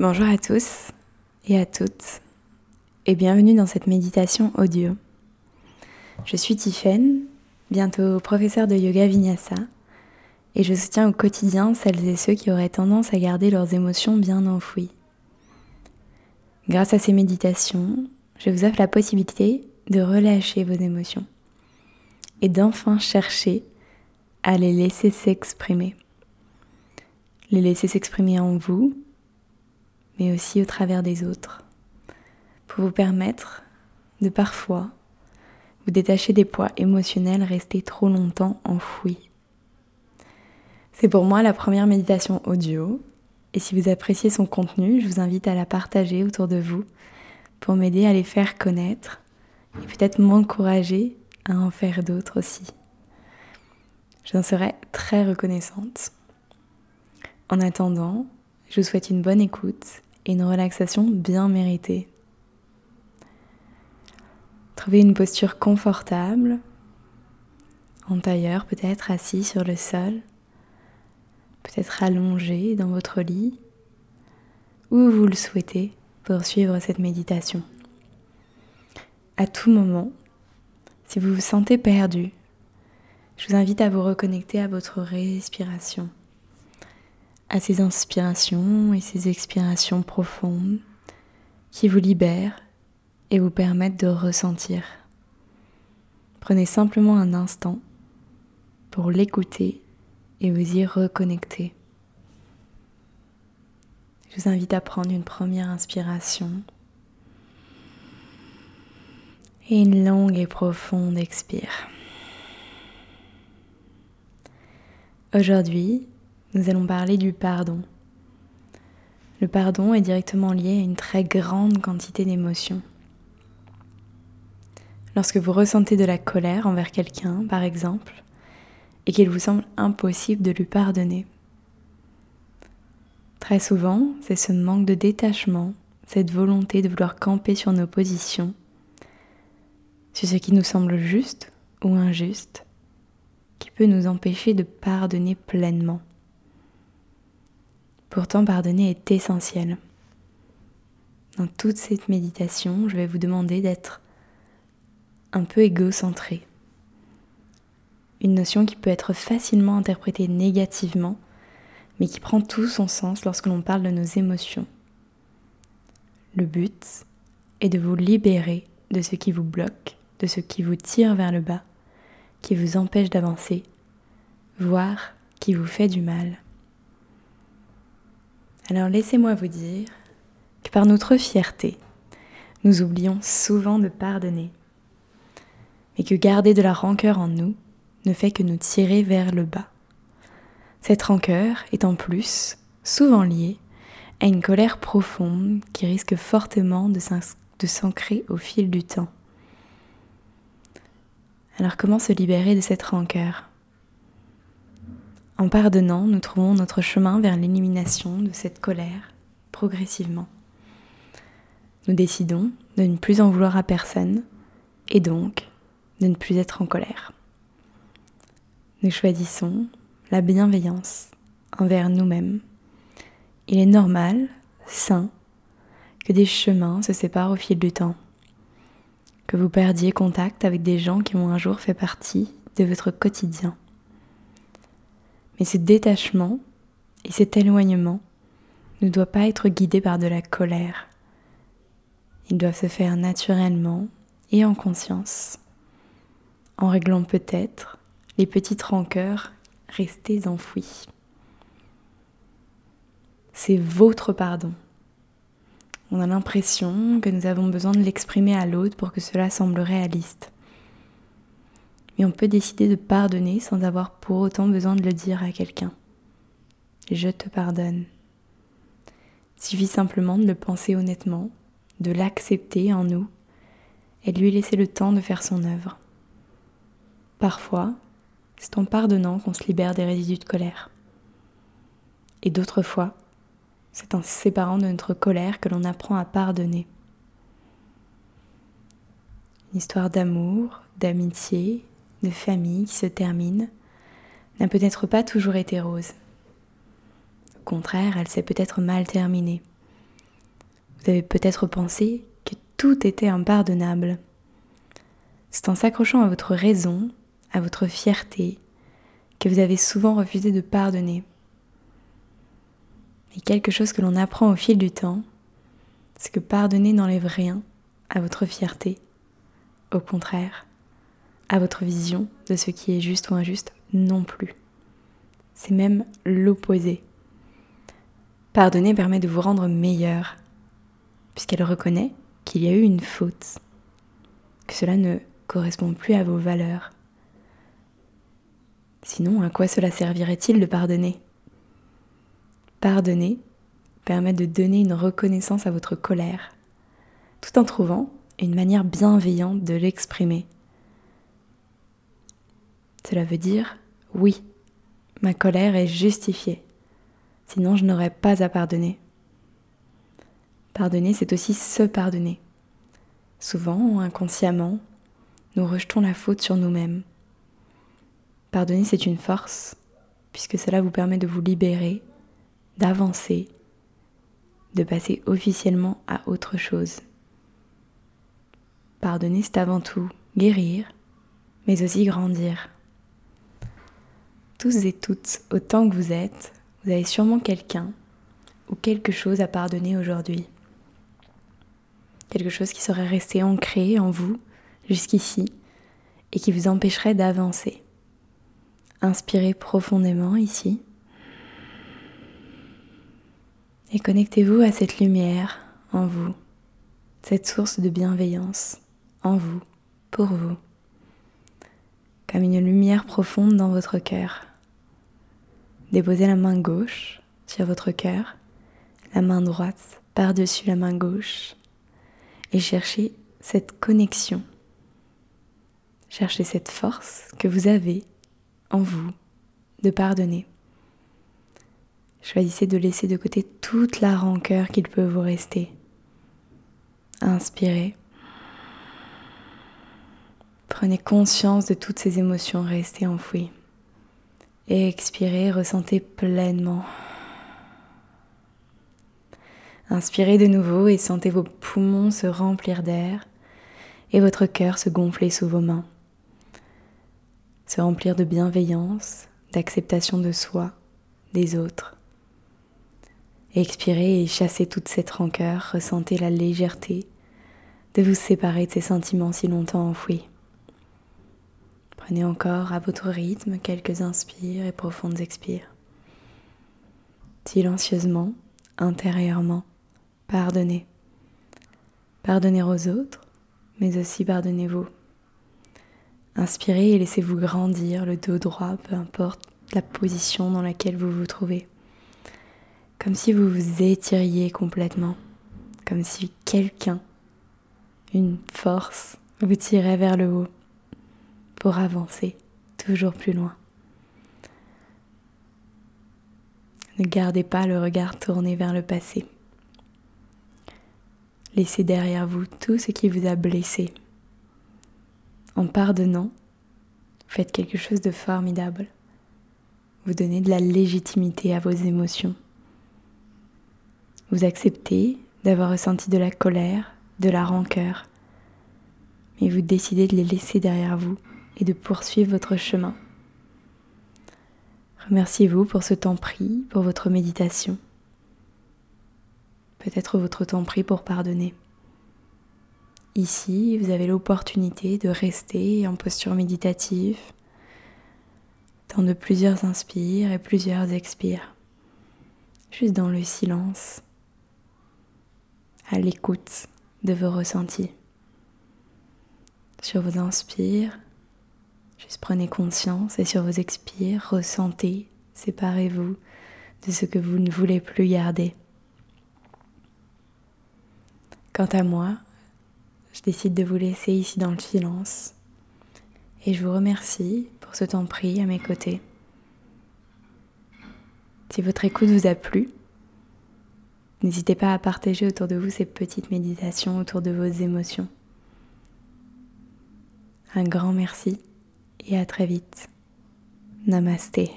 Bonjour à tous et à toutes et bienvenue dans cette méditation audio. Je suis Tiffaine, bientôt professeure de yoga vinyasa et je soutiens au quotidien celles et ceux qui auraient tendance à garder leurs émotions bien enfouies. Grâce à ces méditations, je vous offre la possibilité de relâcher vos émotions et d'enfin chercher à les laisser s'exprimer. Les laisser s'exprimer en vous mais aussi au travers des autres, pour vous permettre de parfois vous détacher des poids émotionnels restés trop longtemps enfouis. C'est pour moi la première méditation audio, et si vous appréciez son contenu, je vous invite à la partager autour de vous pour m'aider à les faire connaître et peut-être m'encourager à en faire d'autres aussi. J'en serais très reconnaissante. En attendant, je vous souhaite une bonne écoute une relaxation bien méritée. Trouvez une posture confortable, en tailleur peut-être assis sur le sol, peut-être allongé dans votre lit, où vous le souhaitez pour suivre cette méditation. À tout moment, si vous vous sentez perdu, je vous invite à vous reconnecter à votre respiration à ces inspirations et ces expirations profondes qui vous libèrent et vous permettent de ressentir. Prenez simplement un instant pour l'écouter et vous y reconnecter. Je vous invite à prendre une première inspiration et une longue et profonde expire. Aujourd'hui, nous allons parler du pardon. Le pardon est directement lié à une très grande quantité d'émotions. Lorsque vous ressentez de la colère envers quelqu'un, par exemple, et qu'il vous semble impossible de lui pardonner, très souvent, c'est ce manque de détachement, cette volonté de vouloir camper sur nos positions, sur ce qui nous semble juste ou injuste, qui peut nous empêcher de pardonner pleinement. Pourtant, pardonner est essentiel. Dans toute cette méditation, je vais vous demander d'être un peu égocentré. Une notion qui peut être facilement interprétée négativement, mais qui prend tout son sens lorsque l'on parle de nos émotions. Le but est de vous libérer de ce qui vous bloque, de ce qui vous tire vers le bas, qui vous empêche d'avancer, voire qui vous fait du mal. Alors laissez-moi vous dire que par notre fierté, nous oublions souvent de pardonner, mais que garder de la rancœur en nous ne fait que nous tirer vers le bas. Cette rancœur est en plus souvent liée à une colère profonde qui risque fortement de s'ancrer au fil du temps. Alors comment se libérer de cette rancœur? En pardonnant, nous trouvons notre chemin vers l'élimination de cette colère progressivement. Nous décidons de ne plus en vouloir à personne et donc de ne plus être en colère. Nous choisissons la bienveillance envers nous-mêmes. Il est normal, sain, que des chemins se séparent au fil du temps, que vous perdiez contact avec des gens qui ont un jour fait partie de votre quotidien. Mais ce détachement et cet éloignement ne doit pas être guidé par de la colère. Ils doivent se faire naturellement et en conscience, en réglant peut-être les petites rancœurs restées enfouies. C'est votre pardon. On a l'impression que nous avons besoin de l'exprimer à l'autre pour que cela semble réaliste mais on peut décider de pardonner sans avoir pour autant besoin de le dire à quelqu'un. Je te pardonne. Il suffit simplement de le penser honnêtement, de l'accepter en nous et de lui laisser le temps de faire son œuvre. Parfois, c'est en pardonnant qu'on se libère des résidus de colère. Et d'autres fois, c'est en se séparant de notre colère que l'on apprend à pardonner. Une histoire d'amour, d'amitié, de famille qui se termine n'a peut-être pas toujours été rose. Au contraire, elle s'est peut-être mal terminée. Vous avez peut-être pensé que tout était impardonnable. C'est en s'accrochant à votre raison, à votre fierté, que vous avez souvent refusé de pardonner. Et quelque chose que l'on apprend au fil du temps, c'est que pardonner n'enlève rien à votre fierté. Au contraire, à votre vision de ce qui est juste ou injuste non plus. C'est même l'opposé. Pardonner permet de vous rendre meilleur, puisqu'elle reconnaît qu'il y a eu une faute, que cela ne correspond plus à vos valeurs. Sinon, à quoi cela servirait-il de pardonner? Pardonner permet de donner une reconnaissance à votre colère, tout en trouvant une manière bienveillante de l'exprimer. Cela veut dire oui, ma colère est justifiée, sinon je n'aurais pas à pardonner. Pardonner, c'est aussi se pardonner. Souvent, inconsciemment, nous rejetons la faute sur nous-mêmes. Pardonner, c'est une force, puisque cela vous permet de vous libérer, d'avancer, de passer officiellement à autre chose. Pardonner, c'est avant tout guérir, mais aussi grandir. Tous et toutes, autant que vous êtes, vous avez sûrement quelqu'un ou quelque chose à pardonner aujourd'hui. Quelque chose qui serait resté ancré en vous jusqu'ici et qui vous empêcherait d'avancer. Inspirez profondément ici et connectez-vous à cette lumière en vous, cette source de bienveillance en vous, pour vous, comme une profonde dans votre cœur. Déposez la main gauche sur votre cœur, la main droite par-dessus la main gauche et cherchez cette connexion Cherchez cette force que vous avez en vous de pardonner. Choisissez de laisser de côté toute la rancœur qu'il peut vous rester. Inspirez. Prenez conscience de toutes ces émotions restées enfouies. Et expirez, ressentez pleinement. Inspirez de nouveau et sentez vos poumons se remplir d'air et votre cœur se gonfler sous vos mains se remplir de bienveillance, d'acceptation de soi, des autres. Expirez et chassez toute cette rancœur, ressentez la légèreté de vous séparer de ces sentiments si longtemps enfouis. Prenez encore à votre rythme quelques inspires et profondes expires. Silencieusement, intérieurement, pardonnez. Pardonnez aux autres, mais aussi pardonnez-vous. Inspirez et laissez-vous grandir le dos droit, peu importe la position dans laquelle vous vous trouvez. Comme si vous vous étiriez complètement, comme si quelqu'un, une force, vous tirait vers le haut pour avancer toujours plus loin. Ne gardez pas le regard tourné vers le passé. Laissez derrière vous tout ce qui vous a blessé, en pardonnant, faites quelque chose de formidable. Vous donnez de la légitimité à vos émotions. Vous acceptez d'avoir ressenti de la colère, de la rancœur, mais vous décidez de les laisser derrière vous et de poursuivre votre chemin. Remerciez-vous pour ce temps pris, pour votre méditation. Peut-être votre temps pris pour pardonner. Ici, vous avez l'opportunité de rester en posture méditative, dans de plusieurs inspires et plusieurs expires, juste dans le silence, à l'écoute de vos ressentis. Sur vos inspires, juste prenez conscience et sur vos expires, ressentez, séparez-vous de ce que vous ne voulez plus garder. Quant à moi, je décide de vous laisser ici dans le silence. Et je vous remercie pour ce temps pris à mes côtés. Si votre écoute vous a plu, n'hésitez pas à partager autour de vous ces petites méditations autour de vos émotions. Un grand merci et à très vite. Namasté.